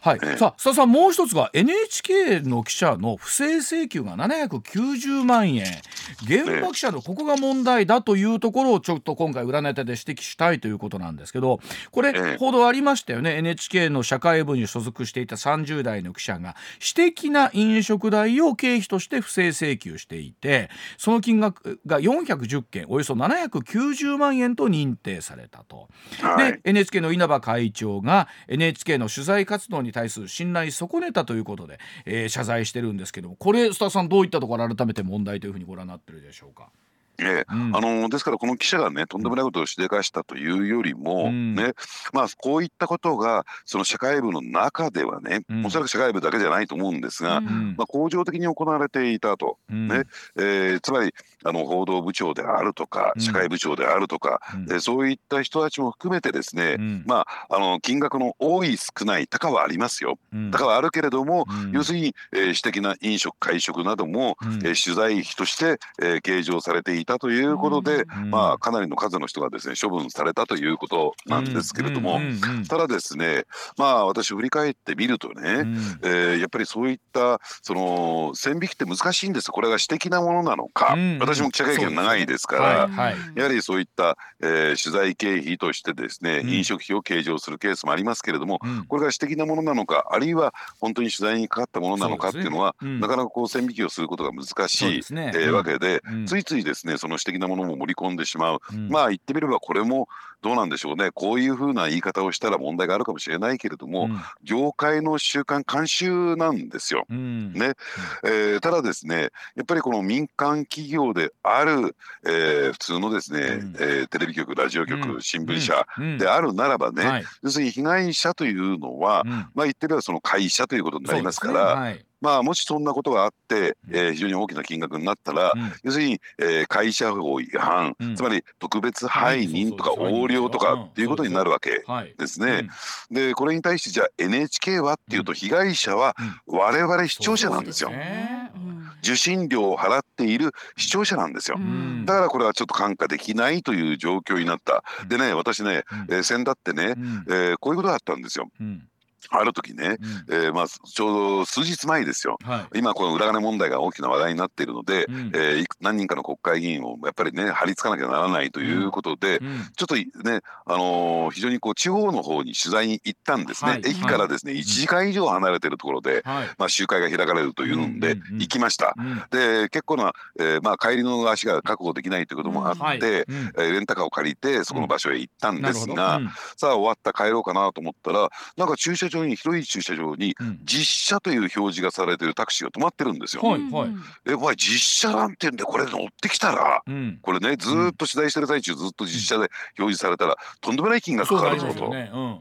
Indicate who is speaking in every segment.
Speaker 1: はい、さあ須田さんもう一つが NHK の記者の不正請求が790万円。現場記者のここが問題だというところをちょっと今回占い手で指摘したいということなんですけどこれ報道ありましたよね。NHK の社会部に所属していた30代の記者が私的な飲食代を経費として不正請求していてその金額が410件およそ790万円と認定されたと。
Speaker 2: はい。
Speaker 1: で NHK の稲葉会長が NHK の取材活動に対する信頼損ねたということで、えー謝罪してるんですけどもこれスタッフさんどういったところ改めて問題というふうにご覧になってるでしょうか？
Speaker 2: ええ。
Speaker 1: うん。
Speaker 2: あのですからこの記者がねとんでもないことをしでかしたというよりも、
Speaker 1: うん。
Speaker 2: ねまあこういったことがその社会部の中ではね、
Speaker 1: うん。
Speaker 2: おそらく社会部だけじゃないと思うんですが、
Speaker 1: うん。
Speaker 2: まあ、恒常的に行われていたと、
Speaker 1: うん。
Speaker 2: ねえーつまりあの報道部長であるとか
Speaker 1: うん。
Speaker 2: 社会部長であるとか、
Speaker 1: うん。
Speaker 2: えーそういった人たちも含めてですね、
Speaker 1: うん。
Speaker 2: まああの金額の多い少ない高はありますよ。
Speaker 1: うん。
Speaker 2: 高はあるけれども、
Speaker 1: うん。
Speaker 2: 要するに、えー私的な飲食会食なども、
Speaker 1: うん。
Speaker 2: えー取材費として、えー計上されていたということで、
Speaker 1: うん。
Speaker 2: まあかなりの数の人がですね処分されたということなんですけれども、ただですねまあ私振り返ってみるとね、
Speaker 1: うん。
Speaker 2: えーやっぱりそういったその線引きって難しいんです。これが私的なものなのか、
Speaker 1: うん
Speaker 2: 私も記者経験長いですから。
Speaker 1: はいはい。
Speaker 2: やはりそういった、えー取材経費としてですね、
Speaker 1: うん。
Speaker 2: 飲食費を計上するケースもありますけれども、
Speaker 1: うん。
Speaker 2: これが私的なものなのかあるいは本当に取材にかかったものなのかっていうのは
Speaker 1: ね。うん。
Speaker 2: なかなかこう線引きをすることが難しい
Speaker 1: ね
Speaker 2: えー
Speaker 1: うん。
Speaker 2: わけで、
Speaker 1: うん。
Speaker 2: ついついですねその私的なものも盛り込んでしまう、
Speaker 1: うん。
Speaker 2: まあ言ってみればこれもどうなんでしょうね。こういうふうな言い方をしたら問題があるかもしれないけれども、
Speaker 1: うん。
Speaker 2: 業界の習慣慣習なんですよ。
Speaker 1: うん。
Speaker 2: ね。えーただですねやっぱりこの民間企業である、えー普通のですね、
Speaker 1: うん。
Speaker 2: えーテレビ局ラジオ局、
Speaker 1: うん。
Speaker 2: 新聞社
Speaker 1: うん。
Speaker 2: であるならばね、
Speaker 1: はい。
Speaker 2: 要するに被害者というのは、
Speaker 1: うん。
Speaker 2: まあ言ってみればその会社ということになりますからまあもしそんなことがあって、
Speaker 1: うん。
Speaker 2: えー非常に大きな金額になったら、
Speaker 1: うん。
Speaker 2: 要するに、えー会社法違反、
Speaker 1: うん。
Speaker 2: つまり特別背任とか横領とか
Speaker 1: うん。
Speaker 2: っていうことになるわけ
Speaker 1: はい。
Speaker 2: ですね。でこれに対してじゃあ NHK はっていうと被害者は我々視聴者なんですよ。受信料を払っている視聴者なんですよ。
Speaker 1: ん。
Speaker 2: だからこれはちょっと看過できないという状況になった。でね私ね、
Speaker 1: うん。
Speaker 2: えー先だってね、
Speaker 1: うん。
Speaker 2: えーこういうことがあったんですよ。
Speaker 1: うん
Speaker 2: ある時ね、
Speaker 1: うん。
Speaker 2: えーまあちょうど数日前ですよ。
Speaker 1: はい。
Speaker 2: 今この裏金問題が大きな話題になっているので、
Speaker 1: うん。
Speaker 2: えー何人かの国会議員をやっぱりね張り付かなきゃならないということで、
Speaker 1: うん。
Speaker 2: ちょっとね、あのー非常にこう地方の方に取材に行ったんですね、
Speaker 1: はい。
Speaker 2: 駅からですね、1時間以上離れてるところで、
Speaker 1: はい。
Speaker 2: まあ、集会が開かれるというので、
Speaker 1: うんうんうん
Speaker 2: 行きました。
Speaker 1: うん。
Speaker 2: で結構な、えーまあ、帰りの足が確保できないということもあって、
Speaker 1: はい。うん。
Speaker 2: えーレンタカーを借りてそこの場所へ行ったんですが、
Speaker 1: うん。
Speaker 2: さあ終わった帰ろうかなと思ったらなんか駐車場に広い駐車場に
Speaker 1: うん。
Speaker 2: 実車という表示がされてるタクシーが止まってるんですよ。
Speaker 1: はいはい。
Speaker 2: えお前実車なんて言うんでこれ乗ってきたら
Speaker 1: うん。
Speaker 2: これねずーっと取材してる最中ずっと実車で表示されたらとんでもない金額かかるぞと。
Speaker 1: ね。うん。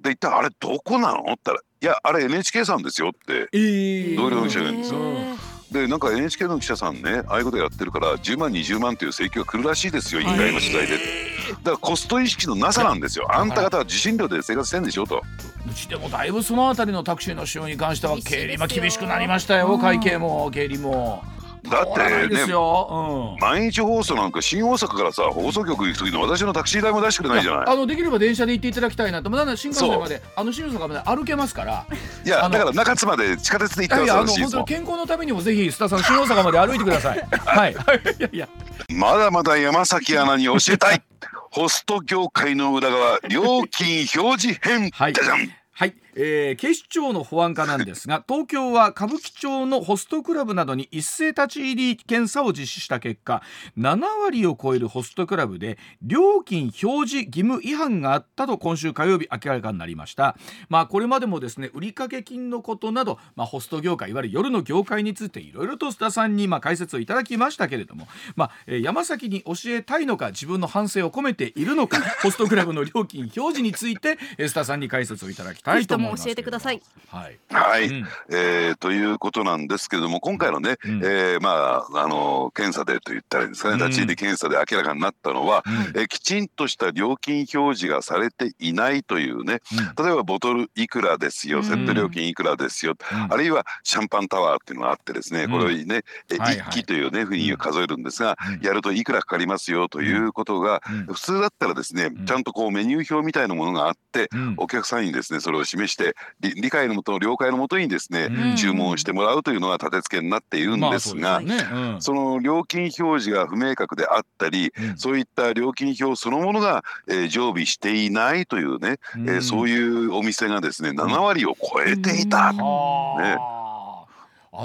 Speaker 2: で一体あれどこなの？って言ったら「いやあれ NHK さんですよ」って
Speaker 1: ええ
Speaker 2: 同僚の記者が言うんですよ。
Speaker 1: うん
Speaker 2: でなんか NHK の記者さんねああいうことやってるから10万20万という請求が来るらしいですよ委員会の取材で。だからコスト意識のなさなんですよ。あんた方は受信料で生活してんでしょと。
Speaker 1: うちでもだいぶそのあたりのタクシーの使用に関しては経理は厳しくなりましたよ会計も経理も
Speaker 2: だってね
Speaker 1: よ、うん。
Speaker 2: 毎日放送なんか新大阪からさ放送局行く時の私のタクシー代も出してくれないじゃない。
Speaker 1: あのできれば電車で行っていただきたいなと。まだ新幹線まであの新大阪まで歩けますから。
Speaker 2: いやだから中津まで地下鉄で行って
Speaker 1: いやいやあの本当に健康のためにもぜひ須田さん新大阪まで歩いてください。はい。いやいや
Speaker 2: まだまだ山崎アナに教えたい。ホスト業界の裏側料金表示編、
Speaker 1: はい。
Speaker 2: じゃじゃん。
Speaker 1: はい、えー警視庁の保安課なんですが 東京は歌舞伎町のホストクラブなどに一斉立ち入り検査を実施した結果7割を超えるホストクラブで料金表示義務違反があったと今週火曜日明らかになりましたまあこれまでもですね売掛金のことなど、まあ、ホスト業界いわゆる夜の業界についていろいろと須田さんにま解説をいただきましたけれども、まあ山崎に教えたいのか自分の反省を込めているのか ホストクラブの料金表示について須田さんに解説をいただきたいと思います。思いますけど
Speaker 3: 教えてください。
Speaker 1: はい。
Speaker 2: はい、
Speaker 1: うん。
Speaker 2: えーということなんですけれども今回のね、
Speaker 1: うん。
Speaker 2: えーまああの検査でと言ったらいいんですかね、
Speaker 1: うん。
Speaker 2: 立ち入り検査で明らかになったのは、
Speaker 1: うん。
Speaker 2: えーきちんとした料金表示がされていないというね例えばボトルいくらですよ、
Speaker 3: うん。
Speaker 2: セット料金いくらですよ、
Speaker 1: うん。
Speaker 2: あるいはシャンパンタワーっていうのがあってですね、
Speaker 1: うん。
Speaker 2: これをね、え
Speaker 1: はいはい。
Speaker 2: 一機というねふうに数えるんですが、
Speaker 1: うん。
Speaker 2: やるといくらかかりますよということが、
Speaker 1: うん。
Speaker 2: 普通だったらですね、
Speaker 1: ん。
Speaker 2: ちゃんとこうメニュー表みたいなものがあって、
Speaker 1: うん。
Speaker 2: お客さんにですねそれを示して理理解のもと了解のもとにですね、
Speaker 1: うん。
Speaker 2: 注文してもらうというのが立て付けになっているんですが、
Speaker 1: まあそね。うん。
Speaker 2: その料金表示が不明確であったり、
Speaker 1: うん。
Speaker 2: そういった料金表そのものが、えー常備していないというね、えーそう
Speaker 1: う
Speaker 2: いうお店がですね7割を超えていた。ね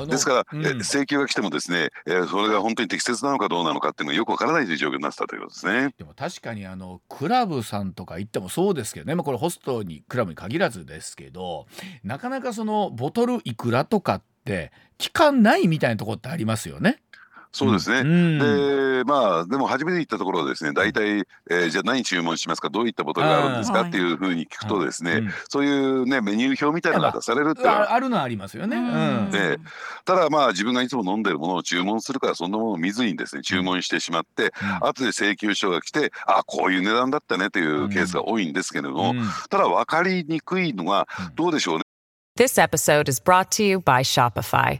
Speaker 2: ですから、
Speaker 1: うん
Speaker 2: えー請求が来てもですね、えーそれが本当に適切なのかどうなのかっていうのがよくわからないという状況になってたということですね。
Speaker 1: でも確かにあのクラブさんとか行ってもそうですけどね、まあ、これホストにクラブに限らずですけどなかなかそのボトルいくらとかって期間ないみたいなところってありますよね。
Speaker 2: そうですね。
Speaker 1: うん。
Speaker 2: でまあでも初めて行ったところはですね大体、えーじゃあ何注文しますかどういったボトルがあるんですか
Speaker 3: うん
Speaker 2: っていうふうに聞くとですね、
Speaker 1: うん。
Speaker 2: そういうねメニュー表みたいなのが出されるって
Speaker 1: ああるのはありますよね。うん。
Speaker 2: ええ。ただまあ自分がいつも飲んでるものを注文するからそんなものを見ずにですね注文してしまって、後で請求書が来てあこういう値段だったねというケースが多いんですけれども、
Speaker 1: うん。
Speaker 2: ただ分かりにくいのがどうでしょうね。
Speaker 4: This episode is brought to you by Shopify.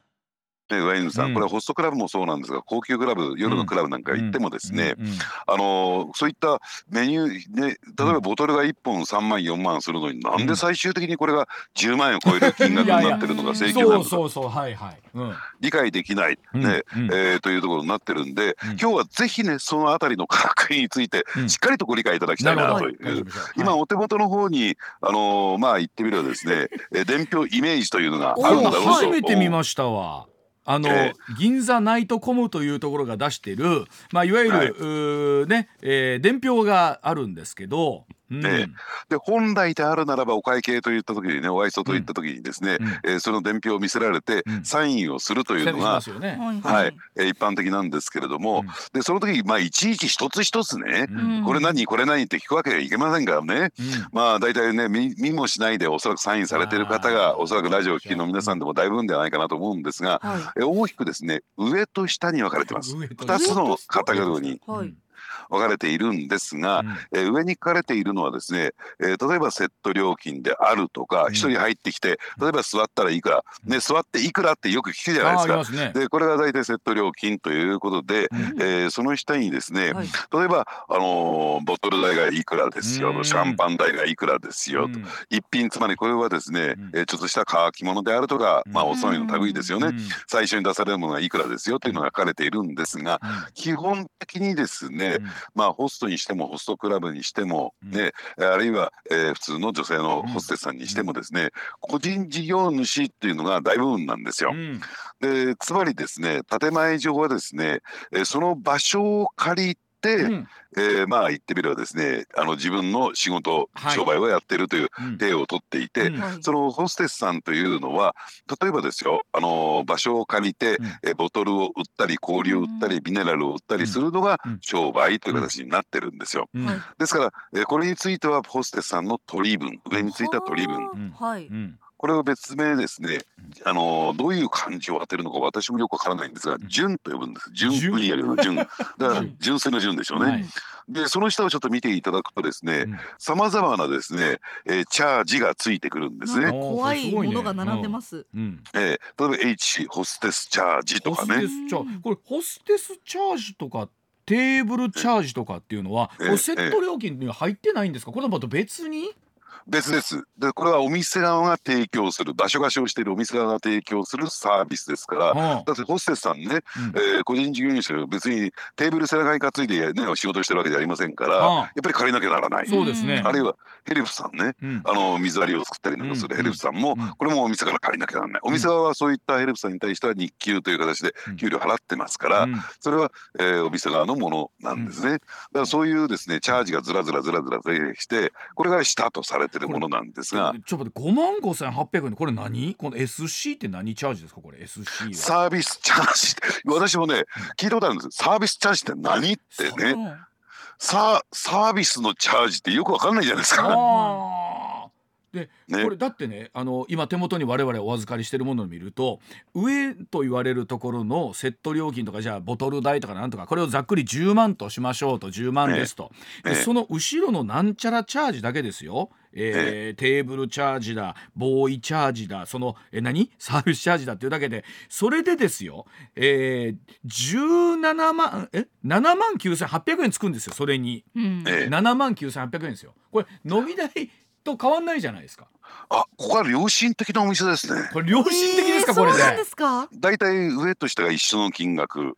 Speaker 2: ねワインさん、
Speaker 1: うん。
Speaker 2: これはホストクラブもそうなんですが高級クラブ夜のクラブなんか行ってもですね、あのそういったメニューで例えばボトルが1本3万4万するのになんで最終的にこれが10万円を超える金額になってるのが請求な
Speaker 1: そう
Speaker 2: のか
Speaker 1: そうそうはいはい。うん。
Speaker 2: 理解できない、
Speaker 1: うん。
Speaker 2: ね
Speaker 1: うん
Speaker 2: えーというところになってるんで、
Speaker 1: うん。
Speaker 2: 今日はぜひねそのあたりの価格について
Speaker 1: うん。
Speaker 2: しっかりとご理解いただきたいなという。今お手元の方にあのーまあ言ってみればですね、えー伝票イメージというのがあるんだろうと。
Speaker 1: 初めて見ましたわ。あの、
Speaker 2: え
Speaker 1: 銀座ナイトコムというところが出してる、まあ、いわゆる、
Speaker 2: はい。
Speaker 1: ね、えー伝票があるんですけど、うん。
Speaker 2: ええで本来であるならばお会計といった時にねお愛想といった時にですね、
Speaker 1: うん。
Speaker 2: えーその伝票を見せられて、
Speaker 1: うん。
Speaker 2: サインをするというの
Speaker 1: し
Speaker 2: が
Speaker 1: ますよね。
Speaker 2: はい、えー一般的なんですけれども、
Speaker 1: うん。
Speaker 2: でその時まあいちいち一つ一つね、
Speaker 1: うん。
Speaker 2: これ何これ何って聞くわけにはいけませんからね。
Speaker 1: うん。
Speaker 2: まあ大体ね見見もしないでおそらくサインされてる方がおそらくラジオを聴きの皆さんでもだいぶんではないかなと思うんですが、
Speaker 3: は
Speaker 2: え大きくですね上と下に分かれてます。
Speaker 1: 上と
Speaker 2: 2つのカテゴリーに
Speaker 3: い。はい。
Speaker 2: 分かれているんですが、
Speaker 1: うん。
Speaker 2: えー上に書かれているのはですね、えー例えばセット料金であるとか
Speaker 1: うん。
Speaker 2: 一、人入ってきて例えば座ったらいくら、ね、座っていくらってよく聞くじゃないですか。
Speaker 1: すね。
Speaker 2: でこれが大体セット料金ということで、
Speaker 1: うん。
Speaker 2: えーその下にですね、
Speaker 3: はい。
Speaker 2: 例えば、あのーボトル代がいくらですよ、
Speaker 1: うん。
Speaker 2: シャンパン代がいくらですよ、
Speaker 1: うん。
Speaker 2: 一品つまりこれはですね、
Speaker 1: うん。
Speaker 2: えーちょっとした乾き物であるとか、まあおつまみの類ですよね、
Speaker 1: うん。
Speaker 2: 最初に出されるものがいくらですよというのが書かれているんですが、基本的にですね、
Speaker 1: うん
Speaker 2: まあホストにしてもホストクラブにしても
Speaker 1: うん。
Speaker 2: ね、あるいは、えー普通の女性のホステスさんにしてもですね、個人事業主っていうのが大部分なんですよ。
Speaker 1: う。ん。
Speaker 2: でつまりですね建前上はですね、えーその場所を借りて、
Speaker 1: うん。
Speaker 2: えーまあ言ってみればですねあの自分の仕事、
Speaker 1: はい。
Speaker 2: 商売をやってるという
Speaker 1: うん。
Speaker 2: 体をとっていて、
Speaker 1: うん。
Speaker 3: はい。
Speaker 2: そのホステスさんというのは例えばですよあの場所を借りて、
Speaker 1: うん。
Speaker 2: えーボトルを売ったり氷を売ったりミネラルを売ったりするのが
Speaker 1: うん。
Speaker 2: 商売という形になってるんですよ。ですから、えーこれについてはホステスさんの取り分上についた取り分。
Speaker 1: うん
Speaker 3: はい。
Speaker 1: うん。
Speaker 2: これを別名ですね、あのどういう漢字を当てるのか私もよくわからないんですが、純と呼ぶんです。純
Speaker 1: 純
Speaker 2: 売り上げの純。だから
Speaker 1: うん
Speaker 2: 純粋の純でしょうね。
Speaker 1: はい。
Speaker 2: で、その下をちょっと見ていただくとですね
Speaker 1: うん、
Speaker 2: さまざまなですね、えーチャージがついてくるんですね。
Speaker 3: 怖いものが並んでます。
Speaker 1: うん。
Speaker 2: えー例えば H ホステスチャージとかね。
Speaker 1: ホステスチャージ？これホステスチャージとかテーブルチャージとかっていうのはセット料金には入ってないんですか？これまた別に？
Speaker 2: 別です。でこれはお店側が提供する場所貸しをしているお店側が提供するサービスですから、
Speaker 1: うん。
Speaker 2: だってホステスさんね、
Speaker 1: うん。
Speaker 2: えー個人事業主は別にテーブル背中に担いで、ね、仕事してるわけじゃありませんから、
Speaker 1: うん。
Speaker 2: やっぱり借りなきゃならない。
Speaker 1: そうですね。
Speaker 2: あるいはヘルプさんね、
Speaker 1: うん。
Speaker 2: あの水割りを作ったりなんかするヘルプさんも、
Speaker 1: うん。
Speaker 2: これもお店から借りなきゃならない。お店側はそういったヘルプさんに対しては日給という形で給料払ってますから、
Speaker 1: うん。
Speaker 2: それは、えーお店側のものなんですね。だからそういうですねチャージがずらずらずらずらしてこれが下とされてるものなんですが。
Speaker 1: ちょっと待って5万5800円これ何？この SC って何チャージですかこれ？SC は。
Speaker 2: サービスチャージって私もね聞いたことあるんですサービスチャージって何ってね。ササービスのチャージってよくわかんないじゃないですか。
Speaker 1: で、
Speaker 2: ね。
Speaker 1: これだってねあの今手元に我々お預かりしてるものを見ると上と言われるところのセット料金とかじゃあボトル代とかなんとかこれをざっくり10万としましょうと10万ですと、で
Speaker 2: ええ
Speaker 1: その後ろのなんちゃらチャージだけですよ。えーテーブルチャージだボーイチャージだそのえ何？サービスチャージだっていうだけでそれでですよ、えー、17万え？7万9800円つくんですよそれに。
Speaker 3: うん。
Speaker 2: ええ
Speaker 1: 7万9800円ですよ。これ飲み代と変わんないじゃないですか
Speaker 2: あここは良心的なお店ですね。
Speaker 1: これ良心的ですか、これで
Speaker 3: えーそうなんですか？
Speaker 2: だいたい上と下が一緒の金額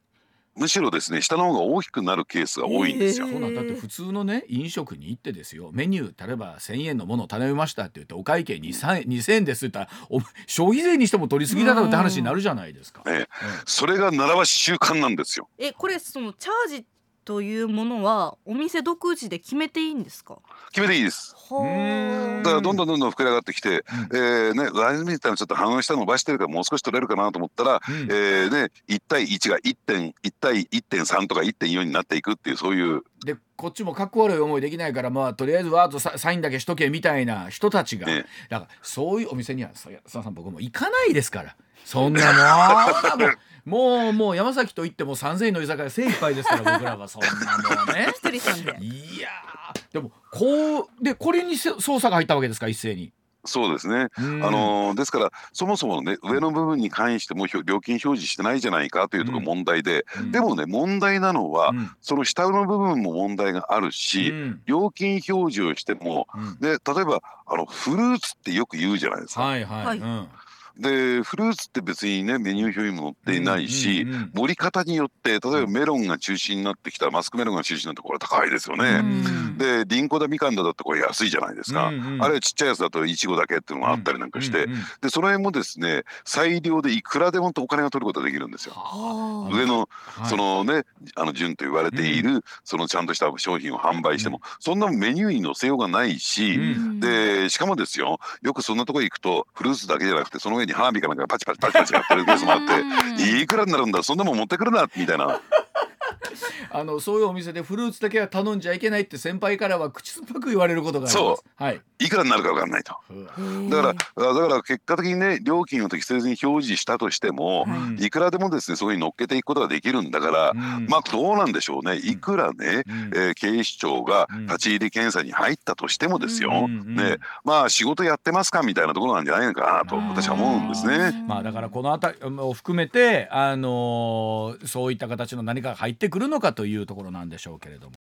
Speaker 2: むしろですね下の方が大きくなるケースが多いんですよ。
Speaker 3: え
Speaker 1: そうなんだって普通のね飲食に行ってですよメニュー例えば1,000円のものを頼みましたって言ってお会計2,000 2000円ですって言ったらお消費税にしても取りすぎだろうって話になるじゃないですか。
Speaker 2: ええそれが習わし習慣なんですよ。
Speaker 3: えこれそのチャージというものはお店独自で決めていいんですか？
Speaker 2: 決めていいです。
Speaker 3: は
Speaker 2: だからどんどんどんどん膨れ上がってきて、えーねライズミーターのちょっと半分下伸ばしてるからもう少し取れるかなと思ったら、
Speaker 1: うん。
Speaker 2: えーね1対1が1点1対1.3とか1.4になっていくっていうそういう
Speaker 1: でこっちもかっこ悪い思いできないからまあとりあえずワードササインだけしとけみたいな人たちが、
Speaker 2: ええ
Speaker 1: だからそういうお店にはそや須田さん僕も行かないですから。そんなもん。もうもう山崎といっても3,000円の居酒屋精一杯ですから僕らは。そんなもんね。
Speaker 3: 一人さんで
Speaker 1: いやー。でもこうでこれにせ捜査が入ったわけですか一斉に。
Speaker 2: そうですね。
Speaker 1: うん。
Speaker 2: あのーですからそもそもね上の部分に関しても料金表示してないじゃないかというところ
Speaker 1: うん。
Speaker 2: 問題で、
Speaker 1: うん。
Speaker 2: でもね問題なのは、
Speaker 1: うん。
Speaker 2: その下の部分も問題がある
Speaker 1: う
Speaker 2: し、
Speaker 1: ん。
Speaker 2: 料金表示をしても
Speaker 1: うん。
Speaker 2: で例えばあのフルーツってよく言うじゃないですか。
Speaker 1: はいはい、
Speaker 3: はい。
Speaker 1: うん
Speaker 2: でフルーツって別にねメニュー表にも載っていないし、盛り方によって例えばメロンが中心になってきたらマスクメロンが中心になってこれ高いですよね。
Speaker 1: うん
Speaker 2: でリンゴだみかんだだってこれ安いじゃないですか。
Speaker 1: うんうん
Speaker 2: あれちっちゃいやつだといちごだけっていうのがあったりなんかして、でその辺もですね裁量でいくらでもお金が取ることができるんですよ。
Speaker 1: は
Speaker 2: 上の
Speaker 1: はい。
Speaker 2: そのねあの順と言われているそのちゃんとした商品を販売してもそんなメニューに載せようがないし、
Speaker 1: うん。
Speaker 2: でしかもですよよくそんなとこ行くとフルーツだけじゃなくてその上に花火かなんかがパチパチパチパチやってるケースもあっていくらになるんだそんなもん持ってくるなみたいな
Speaker 1: あのそういうお店でフルーツだけは頼んじゃいけないって先輩からは口酸っぱく言われることがあります。
Speaker 2: そ
Speaker 1: はい。
Speaker 2: いくらになるか分かんないと。だからあだから結果的にね料金を適正に表示したとしても、
Speaker 1: うん
Speaker 2: いくらでもですねそこに乗っけていくことができるんだから、
Speaker 1: うん。
Speaker 2: まあどうなんでしょうね。いくらね、
Speaker 1: うん。
Speaker 2: えー警視庁が
Speaker 1: うん。
Speaker 2: 立ち入り検査に入ったとしてもですよ、
Speaker 1: うんうん
Speaker 2: ねまあ仕事やってますかみたいなところなんじゃないのかなと私は思うんですね。
Speaker 1: まあだからこのあたりを含めてあのーそういった形の何かが入ってくるのかというところなんでしょうけれども。